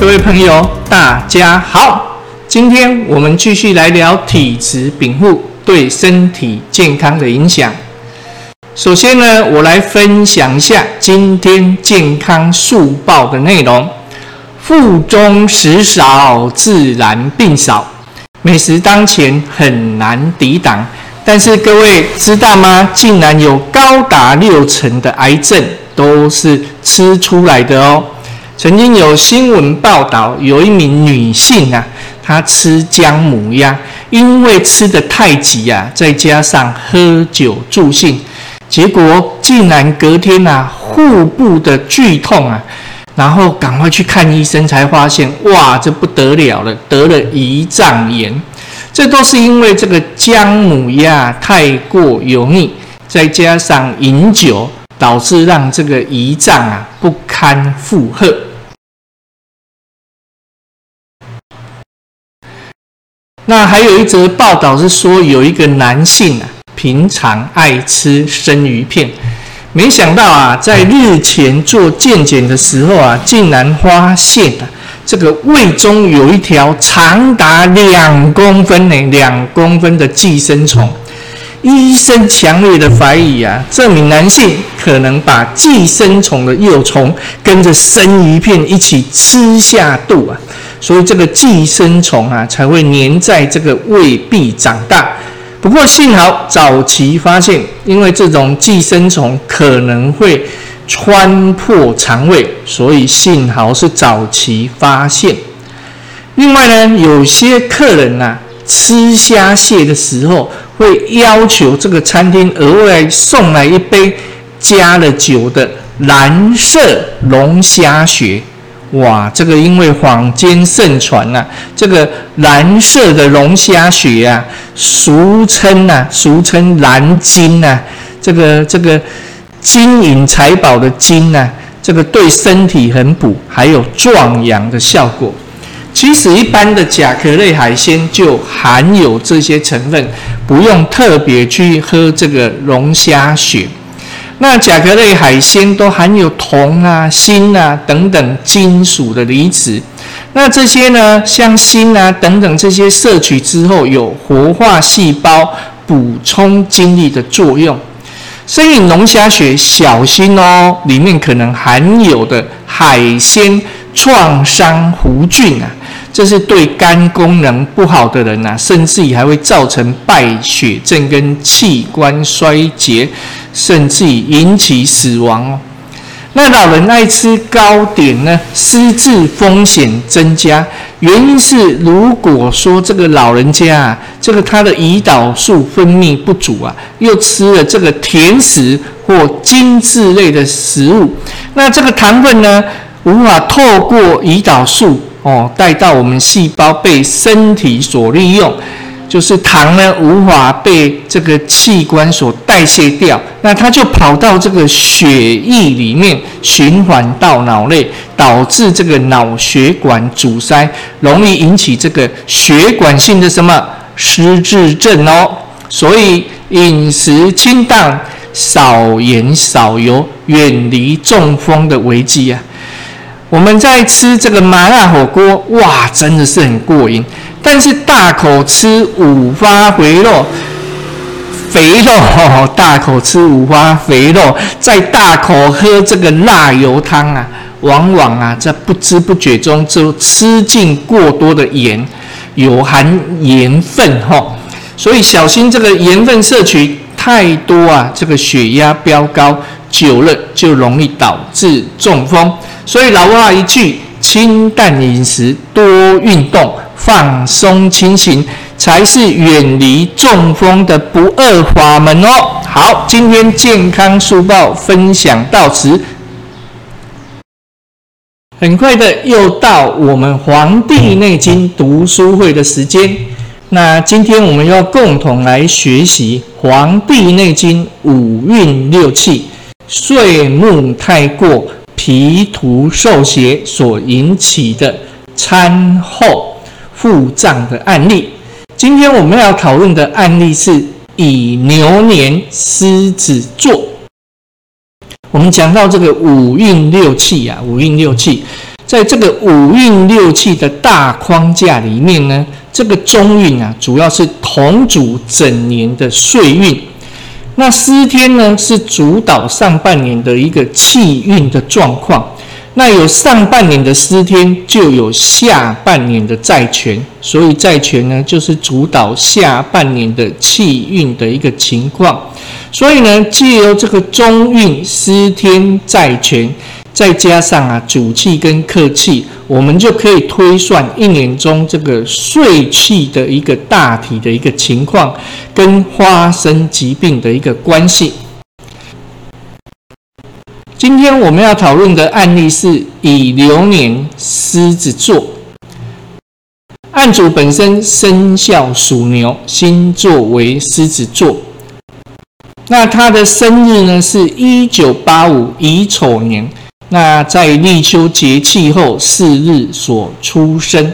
各位朋友，大家好！今天我们继续来聊体质禀赋对身体健康的影响。首先呢，我来分享一下今天健康速报的内容：腹中食少，自然病少。美食当前很难抵挡，但是各位知道吗？竟然有高达六成的癌症都是吃出来的哦。曾经有新闻报道，有一名女性啊，她吃姜母鸭，因为吃的太急啊，再加上喝酒助兴，结果竟然隔天啊，腹部的剧痛啊，然后赶快去看医生，才发现哇，这不得了了，得了胰脏炎。这都是因为这个姜母鸭太过油腻，再加上饮酒，导致让这个胰脏啊不堪负荷。那还有一则报道是说，有一个男性啊，平常爱吃生鱼片，没想到啊，在日前做健检的时候啊，竟然发现啊，这个胃中有一条长达两公分呢，两公分的寄生虫。医生强烈的怀疑啊，这名男性可能把寄生虫的幼虫跟着生鱼片一起吃下肚啊。所以这个寄生虫啊，才会粘在这个胃壁长大。不过幸好早期发现，因为这种寄生虫可能会穿破肠胃，所以幸好是早期发现。另外呢，有些客人呐吃虾蟹的时候，会要求这个餐厅额外送来一杯加了酒的蓝色龙虾血。哇，这个因为坊间盛传呐，这个蓝色的龙虾血啊，俗称呐，俗称蓝金呐，这个这个金银财宝的金呐，这个对身体很补，还有壮阳的效果。其实一般的甲壳类海鲜就含有这些成分，不用特别去喝这个龙虾血。那甲壳类海鲜都含有铜啊、锌啊等等金属的离子，那这些呢，像锌啊等等这些摄取之后，有活化细胞、补充精力的作用。生饮龙虾血，小心哦，里面可能含有的海鲜创伤弧菌啊。这是对肝功能不好的人呐，甚至于还会造成败血症跟器官衰竭，甚至引起死亡哦。那老人爱吃糕点呢，失智风险增加，原因是如果说这个老人家啊，这个他的胰岛素分泌不足啊，又吃了这个甜食或精致类的食物，那这个糖分呢，无法透过胰岛素。哦，带到我们细胞被身体所利用，就是糖呢无法被这个器官所代谢掉，那它就跑到这个血液里面循环到脑内，导致这个脑血管阻塞，容易引起这个血管性的什么失智症哦。所以饮食清淡，少盐少油，远离中风的危机啊。我们在吃这个麻辣火锅，哇，真的是很过瘾。但是大口吃五花肥肉，肥肉，大口吃五花肥肉，再大口喝这个辣油汤啊，往往啊，在不知不觉中就吃进过多的盐，有含盐分哈，所以小心这个盐分摄取太多啊，这个血压飙高，久了就容易导致中风。所以老话一句：清淡饮食，多运动，放松清醒，才是远离中风的不二法门哦。好，今天健康速报分享到此，很快的又到我们《黄帝内经》读书会的时间。那今天我们要共同来学习《黄帝内经》五运六气，岁木太过。脾土受邪所引起的餐后腹胀的案例，今天我们要讨论的案例是乙牛年狮子座。我们讲到这个五运六气啊，五运六气，在这个五运六气的大框架里面呢，这个中运啊，主要是同主整年的岁运。那司天呢，是主导上半年的一个气运的状况。那有上半年的司天，就有下半年的债权，所以债权呢，就是主导下半年的气运的一个情况。所以呢，借由这个中运司天债权。再加上啊，主气跟客气，我们就可以推算一年中这个岁气的一个大体的一个情况，跟发生疾病的一个关系。今天我们要讨论的案例是乙流年狮子座，案主本身生肖属牛，星座为狮子座。那他的生日呢，是一九八五乙丑年。那在立秋节气后四日所出生。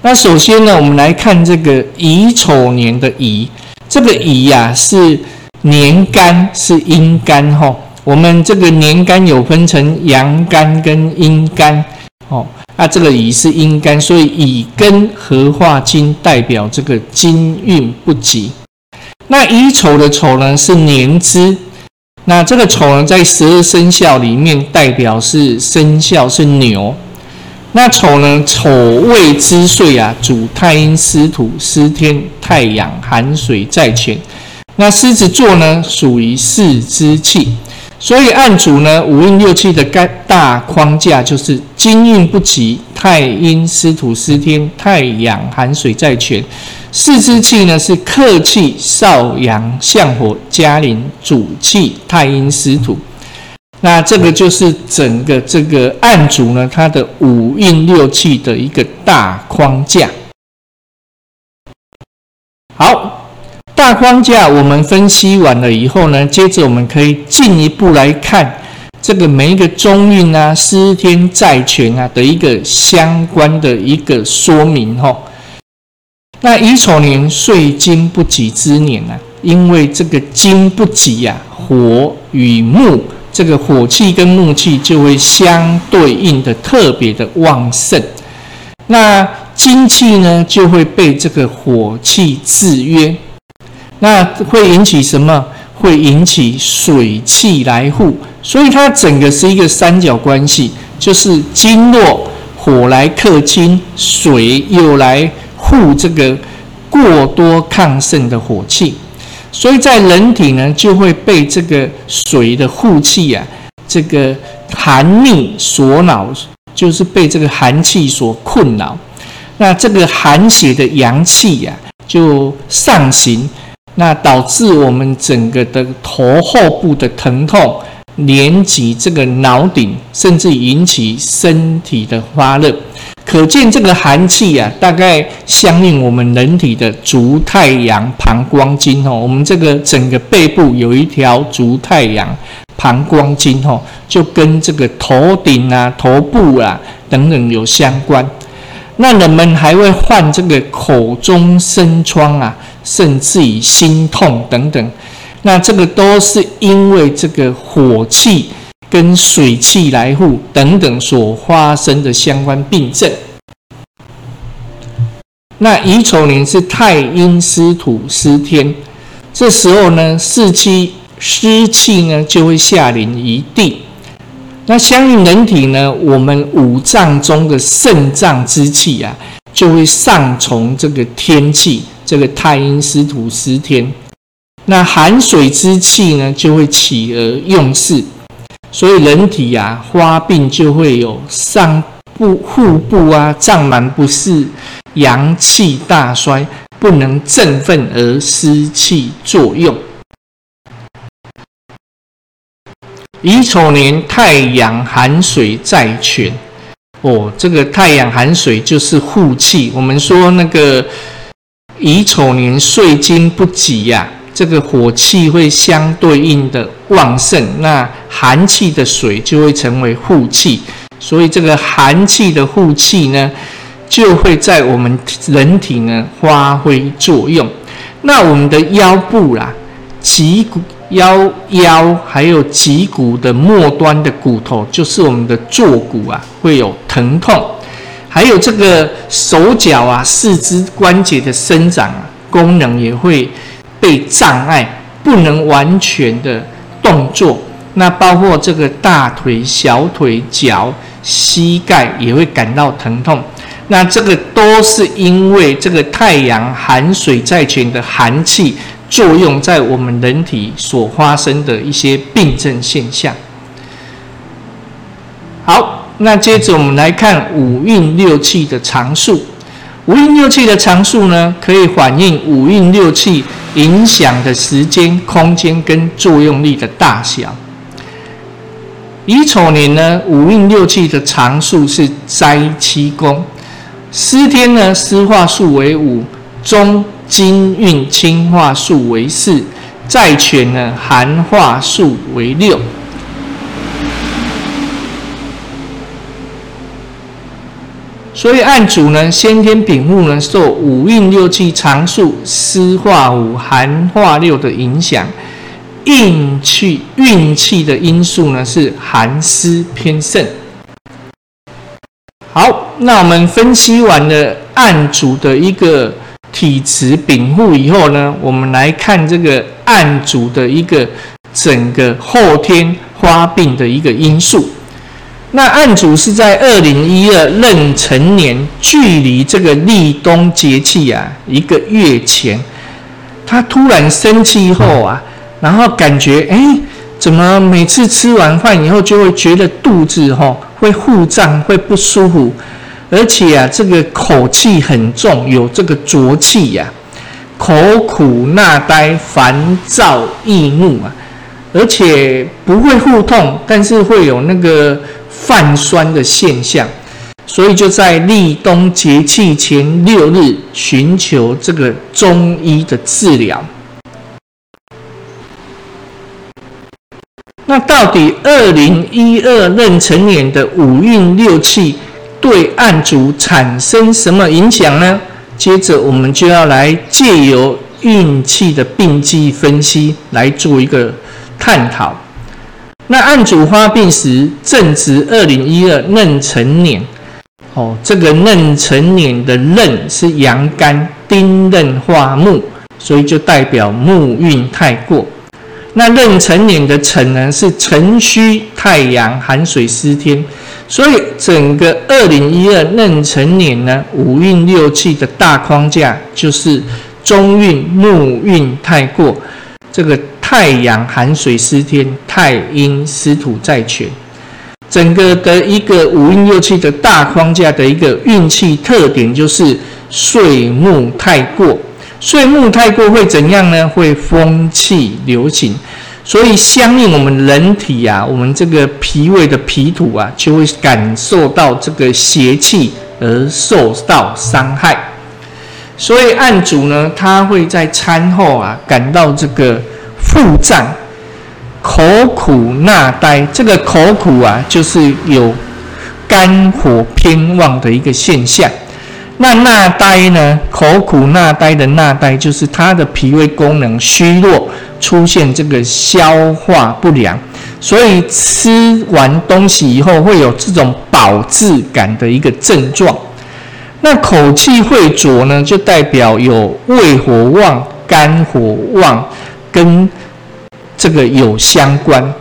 那首先呢，我们来看这个乙丑年的乙，这个乙呀是年干，是阴干哈。我们这个年干有分成阳干跟阴干哦。那这个乙是阴干，所以乙跟合化金，代表这个金运不吉。那乙丑的丑呢是年支。那这个丑呢，在十二生肖里面代表是生肖是牛。那丑呢，丑未之岁啊，主太阴司土司天太阳寒水在前。那狮子座呢，属于四之气，所以按主呢五运六气的概大框架就是金运不及，太阴司土司天太阳寒水在前。四支气呢是客气，少阳相火，嘉陵主气，太阴司土。那这个就是整个这个案组呢，它的五运六气的一个大框架。好，大框架我们分析完了以后呢，接着我们可以进一步来看这个每一个中运啊、司天债权啊的一个相关的一个说明哈。那乙丑年岁金不己之年呢？因为这个金不己呀，火与木这个火气跟木气就会相对应的特别的旺盛。那金气呢就会被这个火气制约，那会引起什么？会引起水气来护，所以它整个是一个三角关系，就是金弱火来克金，水又来。护这个过多亢盛的火气，所以在人体呢就会被这个水的护气啊，这个寒逆所恼，就是被这个寒气所困扰。那这个寒血的阳气呀就上行，那导致我们整个的头后部的疼痛，连及这个脑顶，甚至引起身体的发热。可见这个寒气啊，大概相应我们人体的足太阳膀胱经哦。我们这个整个背部有一条足太阳膀胱经哦，就跟这个头顶啊、头部啊等等有相关。那人们还会患这个口中生疮啊，甚至于心痛等等。那这个都是因为这个火气。跟水气来护等等所发生的相关病症。那乙丑年是太阴司土司天，这时候呢，四气湿气呢就会下临一地。那相应人体呢，我们五脏中的肾脏之气啊，就会上从这个天气，这个太阴司土司天。那寒水之气呢，就会起而用事。所以人体呀发病就会有上部、腹部啊胀满不适，阳气大衰，不能振奋而失气作用。乙丑年太阳寒水在泉，哦，这个太阳寒水就是护气。我们说那个乙丑年岁金不吉呀。这个火气会相对应的旺盛，那寒气的水就会成为护气，所以这个寒气的护气呢，就会在我们人体呢发挥作用。那我们的腰部啦、脊骨、腰腰还有脊骨的末端的骨头，就是我们的坐骨啊，会有疼痛。还有这个手脚啊、四肢关节的生长，功能也会被障碍，不能完全的动作。那包括这个大腿、小腿、脚、膝盖也会感到疼痛。那这个都是因为这个太阳含水在泉的寒气作用在我们人体所发生的一些病症现象。好，那接着我们来看五运六气的常数。五运六气的常数呢，可以反映五运六气影响的时间、空间跟作用力的大小。乙丑年呢，五运六气的常数是灾七宫。司天呢，湿化数为五；中金运清化数为四；在权呢，寒化数为六。所以按主呢，先天禀赋呢，受五运六气常数湿化五、寒化六的影响，运气运气的因素呢是寒湿偏盛。好，那我们分析完了案主的一个体质禀赋以后呢，我们来看这个案主的一个整个后天发病的一个因素。那案主是在二零一二壬辰年，距离这个立冬节气啊一个月前，他突然生气后啊，然后感觉哎，怎么每次吃完饭以后就会觉得肚子哈？会腹胀，会不舒服，而且啊，这个口气很重，有这个浊气呀，口苦、纳呆、烦躁、易怒啊，而且不会腹痛，但是会有那个泛酸的现象，所以就在立冬节气前六日寻求这个中医的治疗。那到底二零一二壬辰年的五运六气对案主产生什么影响呢？接着我们就要来借由运气的病机分析来做一个探讨。那案主发病时正值二零一二壬辰年，哦，这个壬辰年的壬是阳干丁壬化木，所以就代表木运太过。那壬辰年的辰呢，是辰戌太阳寒水司天，所以整个二零一二壬辰年呢，五运六气的大框架就是中运木运太过，这个太阳寒水司天，太阴湿土在权，整个的一个五运六气的大框架的一个运气特点就是岁木太过。岁木太过会怎样呢？会风气流行，所以相应我们人体啊，我们这个脾胃的脾土啊，就会感受到这个邪气而受到伤害。所以案主呢，他会在餐后啊，感到这个腹胀、口苦、纳呆。这个口苦啊，就是有肝火偏旺的一个现象。那纳呆呢？口苦纳呆的纳呆，就是他的脾胃功能虚弱，出现这个消化不良，所以吃完东西以后会有这种饱滞感的一个症状。那口气会浊呢，就代表有胃火旺、肝火旺，跟这个有相关。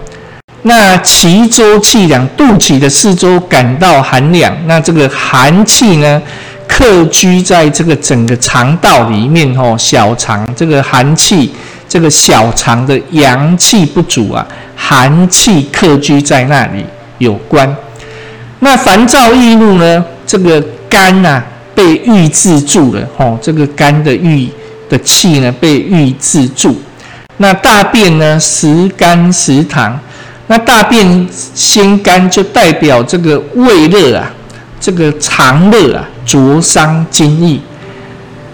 那脐周气凉，肚脐的四周感到寒凉，那这个寒气呢？客居在这个整个肠道里面，哦，小肠这个寒气，这个小肠的阳气不足啊，寒气客居在那里有关。那烦躁易怒呢？这个肝呐被郁滞住了，吼，这个肝的郁的气呢被郁滞住。那大便呢食甘食糖，那大便先干就代表这个胃热啊。这个肠热啊，灼伤津液。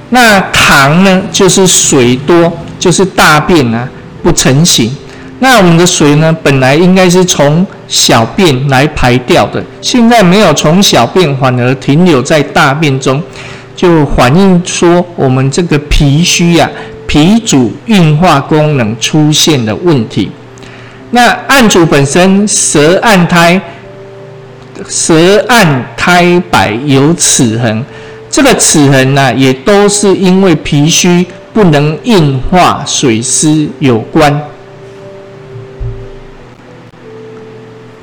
那糖呢，就是水多，就是大便啊不成形。那我们的水呢，本来应该是从小便来排掉的，现在没有从小便，反而停留在大便中，就反映说我们这个脾虚啊脾主运化功能出现的问题。那案主本身舌暗苔，舌暗苔白有齿痕，这个齿痕呢，也都是因为脾虚不能运化水湿有关。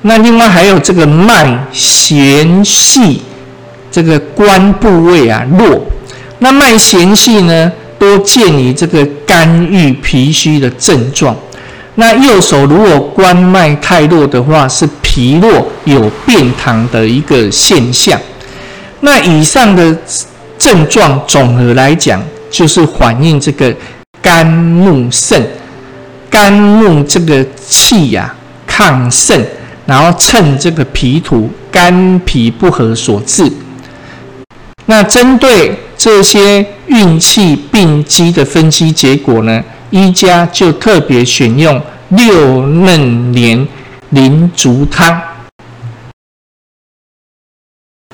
那另外还有这个脉弦细，这个关部位啊弱。那脉弦细呢，多见于这个肝郁脾虚的症状。那右手如果关脉太弱的话，是脾弱有便溏的一个现象。那以上的症状总和来讲，就是反映这个肝木盛，肝木这个气呀亢盛。然后趁这个脾土肝脾不和所致。那针对这些运气病机的分析结果呢，医家就特别选用六嫩年灵竹汤。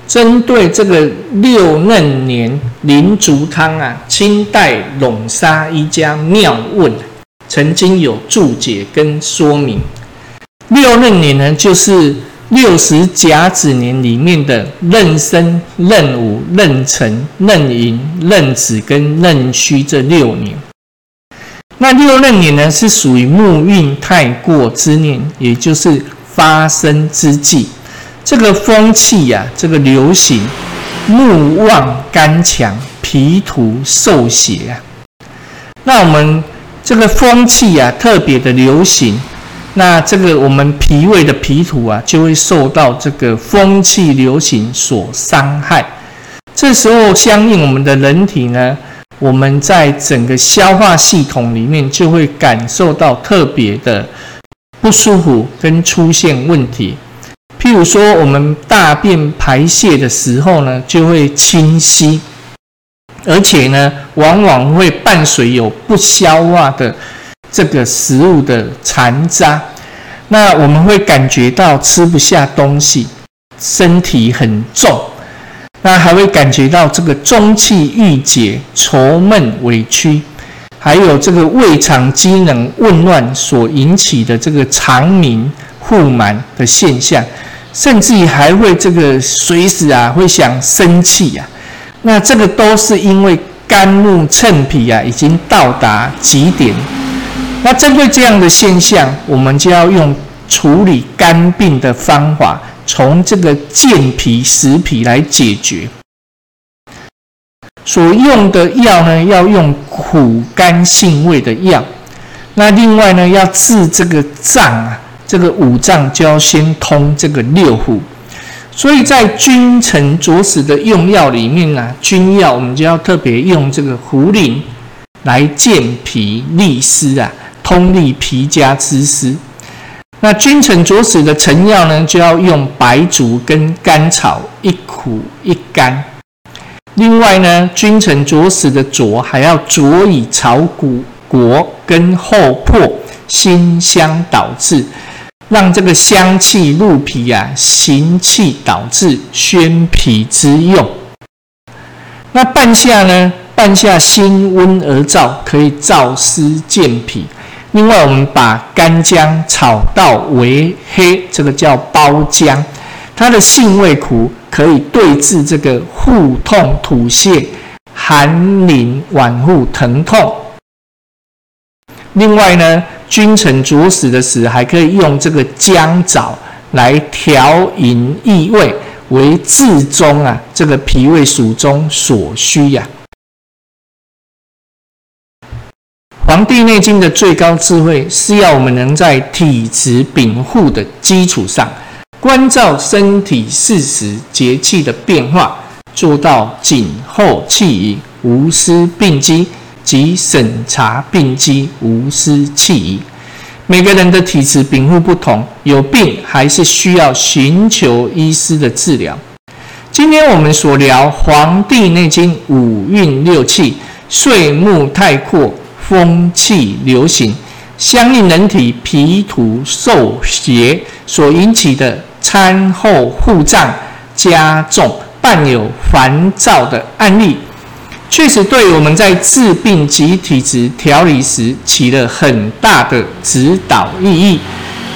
针对这个六嫩年灵竹汤啊，清代陇沙医家妙问曾经有注解跟说明。六壬年呢，就是六十甲子年里面的壬申、壬午、壬辰、壬寅、壬子跟壬戌这六年。那六壬年呢，是属于木运太过之年，也就是发生之际。这个风气呀，这个流行木旺肝强，脾土受邪啊。那我们这个风气呀，特别的流行。那这个我们脾胃的脾土啊，就会受到这个风气流行所伤害。这时候，相应我们的人体呢，我们在整个消化系统里面就会感受到特别的不舒服跟出现问题。譬如说，我们大便排泄的时候呢，就会清晰，而且呢，往往会伴随有不消化的。这个食物的残渣，那我们会感觉到吃不下东西，身体很重，那还会感觉到这个中气郁结、愁闷委屈，还有这个胃肠机能紊乱所引起的这个肠鸣、腹满的现象，甚至于还会这个随时啊会想生气呀，那这个都是因为肝木趁脾啊已经到达极点。那针对这样的现象，我们就要用处理肝病的方法，从这个健脾食脾来解决。所用的药呢，要用苦甘性味的药。那另外呢，要治这个脏啊，这个五脏就要先通这个六腑。所以在君臣佐使的用药里面呢，君药我们就要特别用这个茯苓来健脾利湿啊。通利皮家之湿，那君臣佐使的成药呢，就要用白术跟甘草，一苦一甘。另外呢，君臣佐使的佐还要佐以草谷果跟厚朴，辛香导致，让这个香气入脾啊，行气导致宣脾之用。那半夏呢，半夏辛温而燥，可以燥湿健脾。另外，我们把干姜炒到为黑，这个叫包姜，它的性味苦，可以对治这个腹痛、吐泻、寒凝、脘腹疼痛。另外呢，君臣佐使的使，还可以用这个姜枣来调营益胃，为治中啊，这个脾胃属中所需呀。《黄帝内经》的最高智慧是要我们能在体质禀赋的基础上，关照身体四时节气的变化，做到谨后气宜，无失病机及审查病机，无失气宜。每个人的体质禀赋不同，有病还是需要寻求医师的治疗。今天我们所聊《黄帝内经》五运六气，岁木太阔。风气流行，相应人体脾土受邪所引起的餐后腹胀加重、伴有烦躁的案例，确实对我们在治病及体质调理时起了很大的指导意义，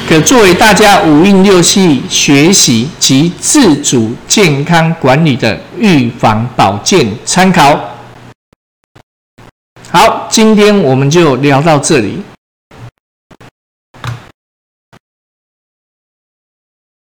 可作为大家五运六气学习及自主健康管理的预防保健参考。好，今天我们就聊到这里。